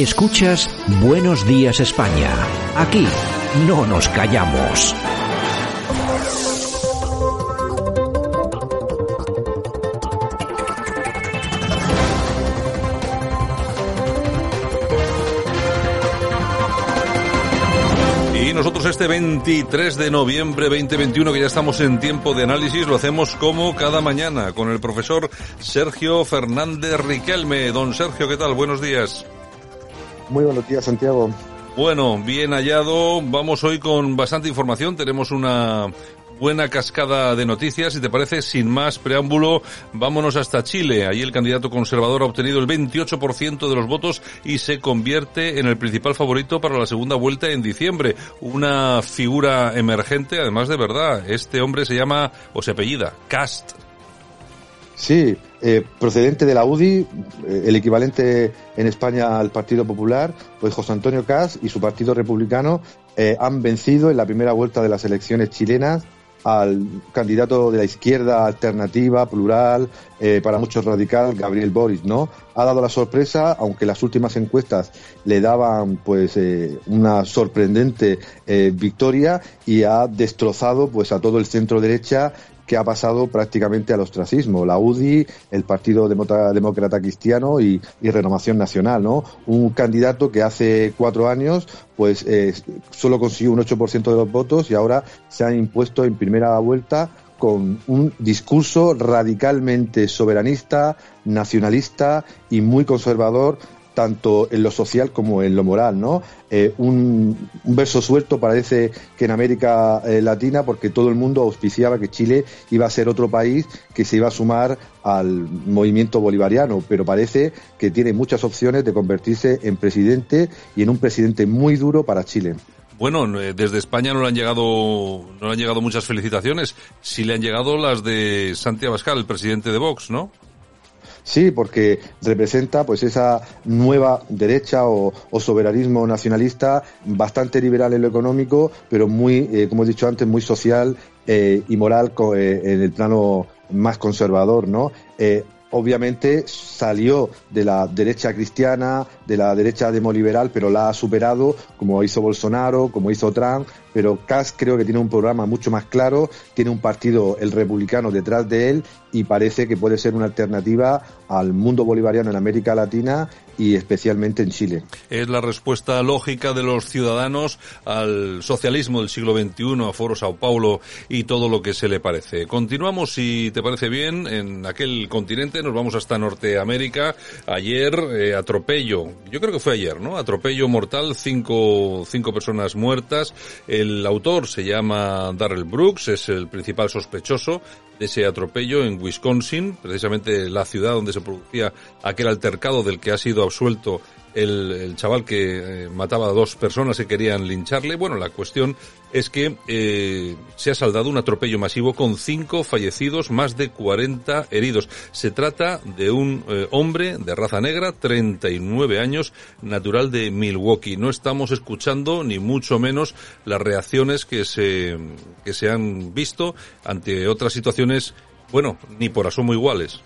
Escuchas Buenos Días España. Aquí no nos callamos. Y nosotros este 23 de noviembre 2021, que ya estamos en tiempo de análisis, lo hacemos como cada mañana con el profesor Sergio Fernández Riquelme. Don Sergio, ¿qué tal? Buenos días. Muy buenos días, Santiago. Bueno, bien hallado. Vamos hoy con bastante información. Tenemos una buena cascada de noticias. Si te parece, sin más preámbulo, vámonos hasta Chile. Allí el candidato conservador ha obtenido el 28% de los votos y se convierte en el principal favorito para la segunda vuelta en diciembre. Una figura emergente, además de verdad. Este hombre se llama, o se apellida, Cast. Sí, eh, procedente de la UDI, eh, el equivalente en España al Partido Popular, pues José Antonio Cast y su Partido Republicano eh, han vencido en la primera vuelta de las elecciones chilenas al candidato de la izquierda alternativa, plural, para muchos radical, Gabriel Boris, ¿no? Ha dado la sorpresa, aunque las últimas encuestas le daban, pues, una sorprendente victoria y ha destrozado, pues, a todo el centro derecha que ha pasado prácticamente al ostracismo. La UDI, el Partido Demócrata Cristiano y, Renovación Nacional, ¿no? Un candidato que hace cuatro años, pues, eh, solo consiguió un 8% de los votos y ahora se ha impuesto en primera vuelta con un discurso radicalmente soberanista, nacionalista y muy conservador tanto en lo social como en lo moral, ¿no? Eh, un, verso suelto parece que en América eh, Latina, porque todo el mundo auspiciaba que Chile iba a ser otro país que se iba a sumar al movimiento bolivariano, pero parece que tiene muchas opciones de convertirse en presidente y en un presidente muy duro para Chile. Bueno, desde España no le han llegado, no le han llegado muchas felicitaciones. Sí le han llegado las de Santiago Abascal, el presidente de Vox, ¿no? Sí, porque representa pues esa nueva derecha o, soberanismo nacionalista bastante liberal en lo económico, pero muy, eh, como he dicho antes, muy social eh, y moral eh, en el plano más conservador, ¿no? obviamente salió de la derecha cristiana, de la derecha demoliberal, pero la ha superado, como hizo Bolsonaro, como hizo Trump, pero Kass creo que tiene un programa mucho más claro, tiene un partido, el republicano, detrás de él y parece que puede ser una alternativa al mundo bolivariano en América Latina y especialmente en Chile. Es la respuesta lógica de los ciudadanos al socialismo del siglo XXI, a Foro Sao Paulo y todo lo que se le parece. Continuamos, si te parece bien, en aquel continente, nos vamos hasta Norteamérica. Ayer, eh, atropello, yo creo que fue ayer, ¿no? Atropello mortal, cinco, cinco personas muertas. El autor se llama Darrell Brooks, es el principal sospechoso de ese atropello en Wisconsin, precisamente la ciudad donde se producía aquel altercado del que ha sido absuelto el, chaval que eh, mataba a dos personas que querían lincharle. Bueno, la cuestión es que eh, se ha saldado un atropello masivo con cinco fallecidos, más de 40 heridos. Se trata de un eh, hombre de raza negra, 39 años, natural de Milwaukee. No estamos escuchando ni mucho menos las reacciones que se, que se han visto ante otras situaciones, bueno, ni por asomo iguales.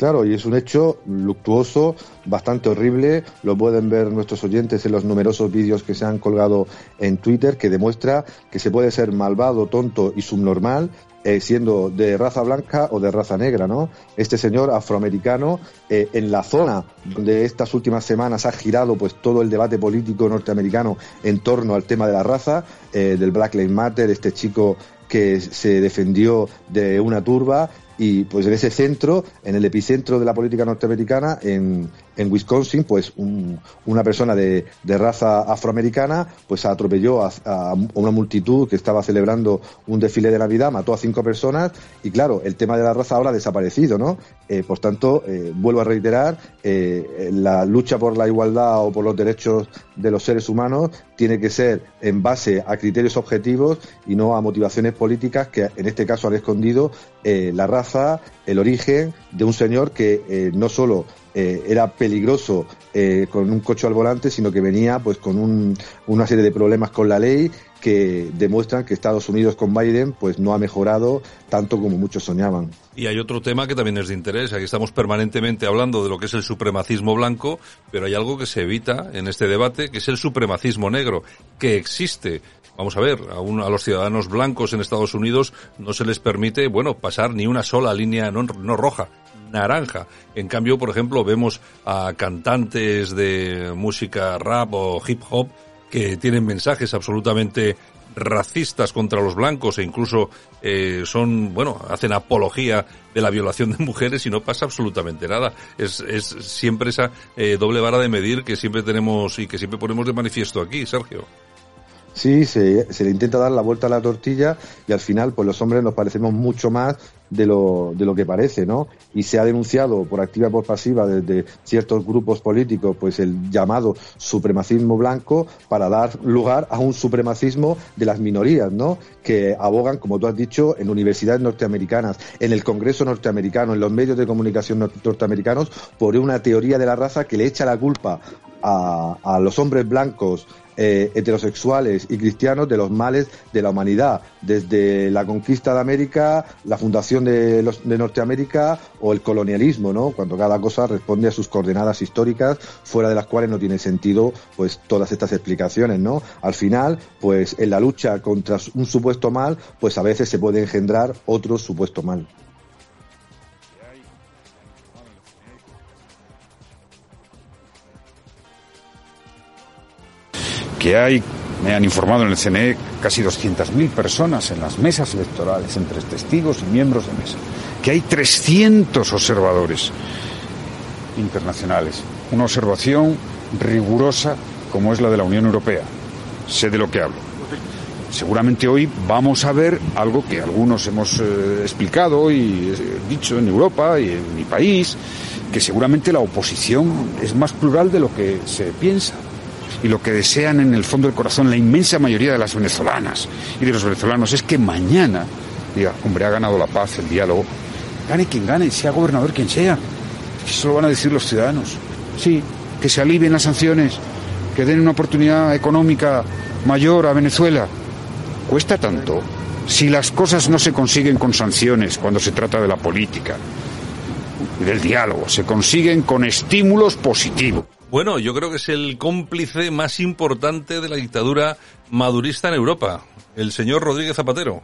Claro, y es un hecho luctuoso, bastante horrible. Lo pueden ver nuestros oyentes en los numerosos vídeos que se han colgado en Twitter, que demuestra que se puede ser malvado, tonto y subnormal eh, siendo de raza blanca o de raza negra, ¿no? Este señor afroamericano, eh, en la zona donde estas últimas semanas ha girado pues todo el debate político norteamericano en torno al tema de la raza, eh, del Black Lives Matter, este chico que se defendió de una turba y pues en ese centro, en el epicentro de la política norteamericana, en, en Wisconsin, pues un, una persona de, raza afroamericana pues atropelló a, a, una multitud que estaba celebrando un desfile de Navidad, mató a cinco personas y claro, el tema de la raza ahora ha desaparecido, ¿no? Eh, por tanto, eh, vuelvo a reiterar, eh, la lucha por la igualdad o por los derechos de los seres humanos tiene que ser en base a criterios objetivos y no a motivaciones políticas que en este caso han escondido la raza, el origen de un señor que eh, no solo eh, era peligroso eh, con un coche al volante, sino que venía pues con un, una serie de problemas con la ley que demuestran que Estados Unidos con Biden pues no ha mejorado tanto como muchos soñaban. Y hay otro tema que también es de interés. Aquí estamos permanentemente hablando de lo que es el supremacismo blanco, pero hay algo que se evita en este debate, que es el supremacismo negro, que existe. Vamos a ver, a, a los ciudadanos blancos en Estados Unidos no se les permite, bueno, pasar ni una sola línea no, no roja, naranja. En cambio, por ejemplo, vemos a cantantes de música rap o hip hop que tienen mensajes absolutamente racistas contra los blancos e incluso eh, son, bueno, hacen apología de la violación de mujeres y no pasa absolutamente nada. Es, es siempre esa eh, doble vara de medir que siempre tenemos y que siempre ponemos de manifiesto aquí, Sergio. Sí, se, se, le intenta dar la vuelta a la tortilla y al final, pues los hombres nos parecemos mucho más de lo, de lo que parece, ¿no? Y se ha denunciado por activa y por pasiva desde ciertos grupos políticos, pues el llamado supremacismo blanco para dar lugar a un supremacismo de las minorías, ¿no? Que abogan, como tú has dicho, en universidades norteamericanas, en el Congreso norteamericano, en los medios de comunicación norteamericanos, por una teoría de la raza que le echa la culpa a, a los hombres blancos eh, heterosexuales y cristianos de los males de la humanidad, desde la conquista de América, la fundación de, los, de Norteamérica o el colonialismo, ¿no? Cuando cada cosa responde a sus coordenadas históricas, fuera de las cuales no tiene sentido, pues, todas estas explicaciones, ¿no? Al final, pues, en la lucha contra un supuesto mal, pues a veces se puede engendrar otro supuesto mal. Que hay, me han informado en el CNE, casi 200.000 personas en las mesas electorales, entre testigos y miembros de mesa, que hay 300 observadores internacionales. Una observación rigurosa como es la de la Unión Europea. Sé de lo que hablo. Seguramente hoy vamos a ver algo que algunos hemos eh, explicado y eh, dicho en Europa y en mi país, que seguramente la oposición es más plural de lo que se piensa y lo que desean en el fondo del corazón la inmensa mayoría de las venezolanas y de los venezolanos es que mañana diga, hombre, ha ganado la paz, el diálogo, gane quien gane, sea gobernador quien sea. Eso lo van a decir los ciudadanos. Sí, que se alivien las sanciones, que den una oportunidad económica mayor a Venezuela. Cuesta tanto. Si las cosas no se consiguen con sanciones cuando se trata de la política y del diálogo, se consiguen con estímulos positivos. Bueno, yo creo que es el cómplice más importante de la dictadura madurista en Europa, el señor Rodríguez Zapatero.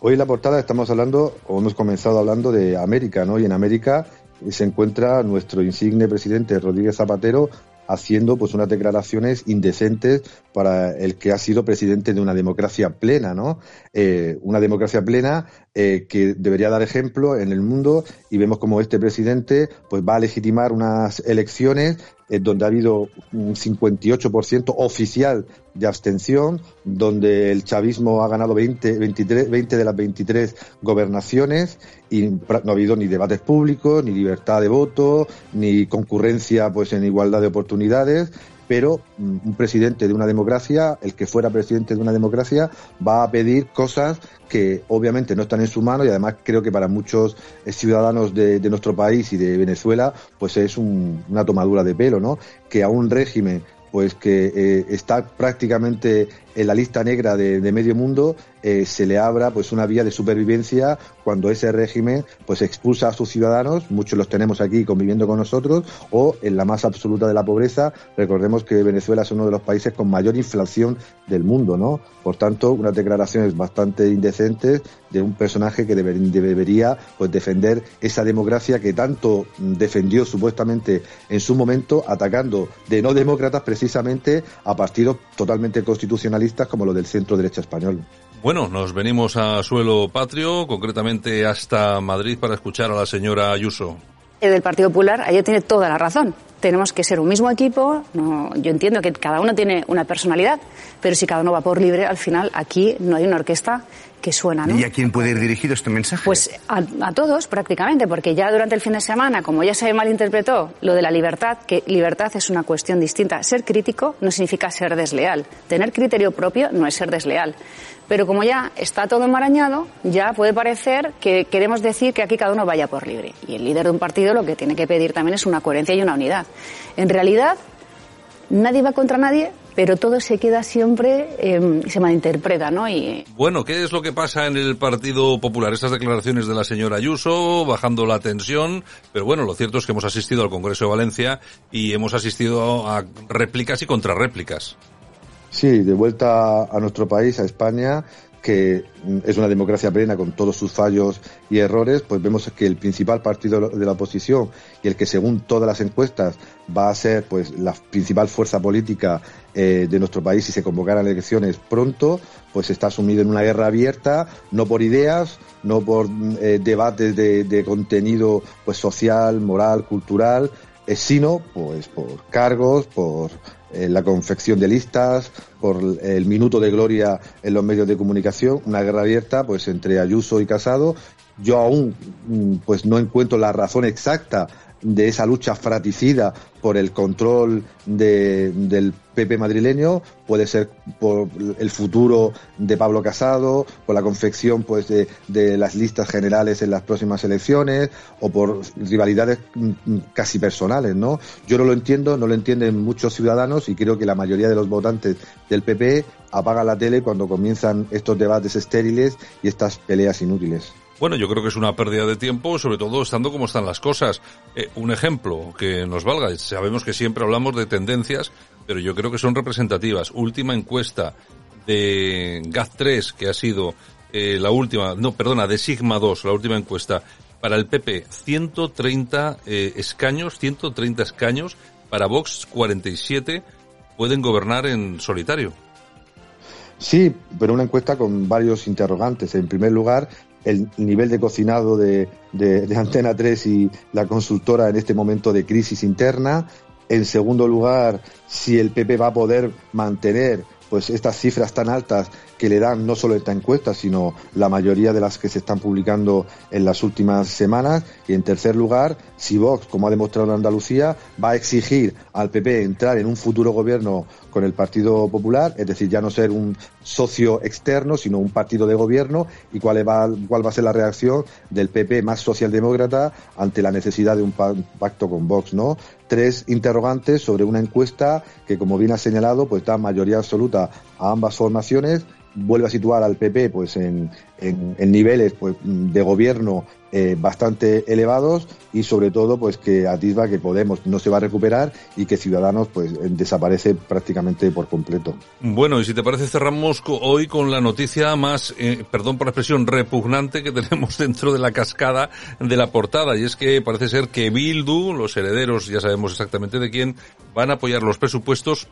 Hoy en la portada estamos hablando, o hemos comenzado hablando de América, ¿no? Y en América se encuentra nuestro insigne presidente Rodríguez Zapatero haciendo pues unas declaraciones indecentes para el que ha sido presidente de una democracia plena, ¿no? Eh, una democracia plena eh, que debería dar ejemplo en el mundo y vemos como este presidente pues va a legitimar unas elecciones eh, donde ha habido un 58% oficial de abstención, donde el chavismo ha ganado 20, 23, 20 de las 23 gobernaciones y no ha habido ni debates públicos, ni libertad de voto, ni concurrencia pues en igualdad de oportunidades pero mm, un presidente de una democracia, el que fuera presidente de una democracia, va a pedir cosas que obviamente no están en su mano y además creo que para muchos eh, ciudadanos de, nuestro país y de Venezuela, pues es un, una tomadura de pelo, ¿no? Que a un régimen pues que eh, está prácticamente en la lista negra de medio mundo eh, se le abra pues una vía de supervivencia cuando ese régimen pues expulsa a sus ciudadanos, muchos los tenemos aquí conviviendo con nosotros, o en la más absoluta de la pobreza, recordemos que Venezuela es uno de los países con mayor inflación del mundo, ¿no? Por tanto, unas declaraciones bastante indecentes de un personaje que deber, debería pues defender esa democracia que tanto defendió supuestamente en su momento, atacando de no demócratas precisamente a partidos totalmente constitucionalistas como los del centro derecha español. Bueno, nos venimos a suelo patrio, concretamente hasta Madrid, para escuchar a la señora Ayuso. El del Partido Popular, ella tiene toda la razón. Tenemos que ser un mismo equipo. No, yo entiendo que cada uno tiene una personalidad, pero si cada uno va por libre, al final aquí no hay una orquesta que suena. ¿no? ¿Y a quién puede ir dirigido este mensaje? Pues a, a, todos prácticamente, porque ya durante el fin de semana, como ya se malinterpretó lo de la libertad, que libertad es una cuestión distinta. Ser crítico no significa ser desleal. Tener criterio propio no es ser desleal. Pero como ya está todo enmarañado, ya puede parecer que queremos decir que aquí cada uno vaya por libre. Y el líder de un partido lo que tiene que pedir también es una coherencia y una unidad. En realidad, nadie va contra nadie pero todo se queda siempre, eh, se malinterpreta, ¿no? Y... Bueno, ¿qué es lo que pasa en el Partido Popular? Estas declaraciones de la señora Ayuso, bajando la tensión, pero bueno, lo cierto es que hemos asistido al Congreso de Valencia y hemos asistido a réplicas y contrarréplicas. Sí, de vuelta a nuestro país, a España, que es una democracia plena con todos sus fallos y errores, pues vemos que el principal partido de la oposición y el que según todas las encuestas va a ser pues la principal fuerza política eh, de nuestro país si se convocaran elecciones pronto, pues está sumido en una guerra abierta, no por ideas, no por eh, debates de, contenido pues social, moral, cultural, eh, sino pues por cargos, por eh, la confección de listas, por el minuto de gloria en los medios de comunicación, una guerra abierta pues entre Ayuso y Casado. Yo aún mm, pues no encuentro la razón exacta de esa lucha fraticida por el control del PP madrileño, puede ser por el futuro de Pablo Casado, por la confección pues de, las listas generales en las próximas elecciones o por rivalidades mm, mm, casi personales, ¿no? Yo no lo entiendo, no lo entienden muchos ciudadanos y creo que la mayoría de los votantes del PP apagan la tele cuando comienzan estos debates estériles y estas peleas inútiles. Bueno, yo creo que es una pérdida de tiempo, sobre todo estando como están las cosas. Eh, un ejemplo que nos valga, sabemos que siempre hablamos de tendencias, pero yo creo que son representativas. Última encuesta de GAZ3, que ha sido eh, la última, no, perdona, de Sigma 2, la última encuesta, para el PP 130 eh, escaños, 130 escaños, para Vox 47, pueden gobernar en solitario. Sí, pero una encuesta con varios interrogantes. En primer lugar, el nivel de cocinado de, de, Antena 3 y la consultora en este momento de crisis interna. En segundo lugar, si el PP va a poder mantener pues estas cifras tan altas que le dan no solo esta encuesta, sino la mayoría de las que se están publicando en las últimas semanas. Y en tercer lugar, si Vox, como ha demostrado en Andalucía, va a exigir al PP entrar en un futuro gobierno con el Partido Popular, es decir, ya no ser un socio externo, sino un partido de gobierno, y cuál va, cuál va a ser la reacción del PP más socialdemócrata ante la necesidad de un pacto con Vox, ¿no? Tres interrogantes sobre una encuesta que, como bien ha señalado, pues da mayoría absoluta a ambas formaciones vuelve a situar al PP pues en, en, niveles pues, de gobierno eh, bastante elevados y sobre todo pues que atisba que Podemos no se va a recuperar y que Ciudadanos pues desaparece prácticamente por completo. Bueno, y si te parece cerramos hoy con la noticia más, eh, perdón por la expresión, repugnante que tenemos dentro de la cascada de la portada y es que parece ser que Bildu, los herederos, ya sabemos exactamente de quién, van a apoyar los presupuestos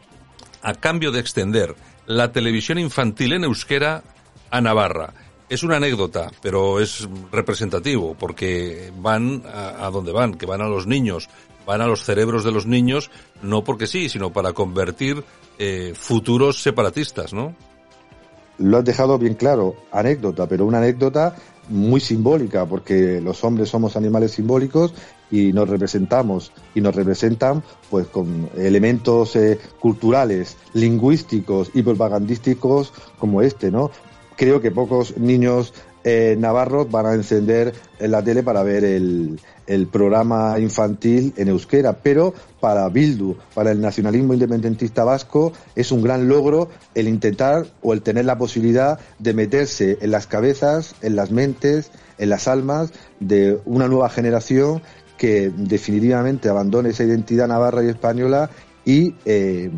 a cambio de extender la televisión infantil en euskera a Navarra. Es una anécdota, pero es representativo, porque van a, donde van, que van a los niños, van a los cerebros de los niños, no porque sí, sino para convertir eh, futuros separatistas, ¿no? Lo has dejado bien claro, anécdota, pero una anécdota muy simbólica, porque los hombres somos animales simbólicos y nos representamos y nos representan pues con elementos eh, culturales, lingüísticos y propagandísticos como este, ¿no? Creo que pocos niños eh, navarros van a encender la tele para ver el, programa infantil en euskera, pero para Bildu, para el nacionalismo independentista vasco, es un gran logro el intentar o el tener la posibilidad de meterse en las cabezas, en las mentes, en las almas de una nueva generación que definitivamente abandone esa identidad navarra y española y eh,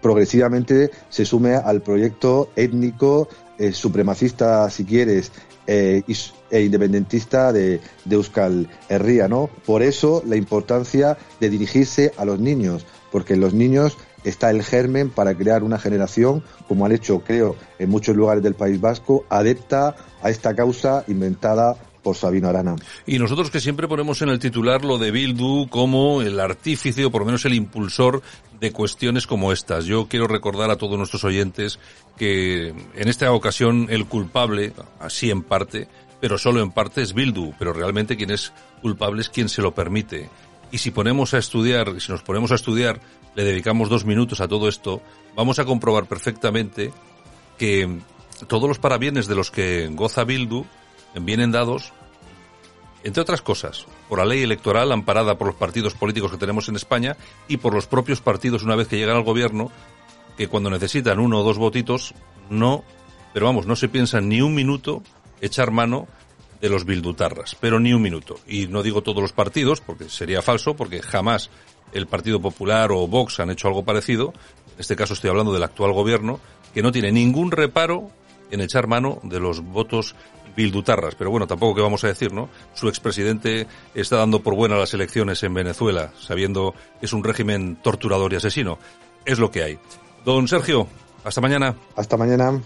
progresivamente se sume al proyecto étnico eh, supremacista, si quieres, eh, e independentista de, de, Euskal Herria, ¿no? Por eso la importancia de dirigirse a los niños, porque en los niños está el germen para crear una generación, como han hecho, creo, en muchos lugares del País Vasco, adepta a esta causa inventada por Sabino Arana. Y nosotros que siempre ponemos en el titular lo de Bildu como el artífice o por lo menos el impulsor de cuestiones como estas. Yo quiero recordar a todos nuestros oyentes que en esta ocasión el culpable, así en parte, pero solo en parte es Bildu, pero realmente quien es culpable es quien se lo permite. Y si ponemos a estudiar, si nos ponemos a estudiar, le dedicamos dos minutos a todo esto, vamos a comprobar perfectamente que todos los parabienes de los que goza Bildu vienen dados, entre otras cosas, por la ley electoral amparada por los partidos políticos que tenemos en España y por los propios partidos una vez que llegan al gobierno que cuando necesitan uno o dos votitos, no, pero vamos, no se piensa ni un minuto echar mano de los bildutarras, pero ni un minuto. Y no digo todos los partidos, porque sería falso, porque jamás el Partido Popular o Vox han hecho algo parecido. En este caso estoy hablando del actual gobierno, que no tiene ningún reparo en echar mano de los votos bildutarras. Pero bueno, tampoco que vamos a decir, ¿no? Su expresidente está dando por buena las elecciones en Venezuela, sabiendo que es un régimen torturador y asesino. Es lo que hay. Don Sergio, hasta mañana. Hasta mañana.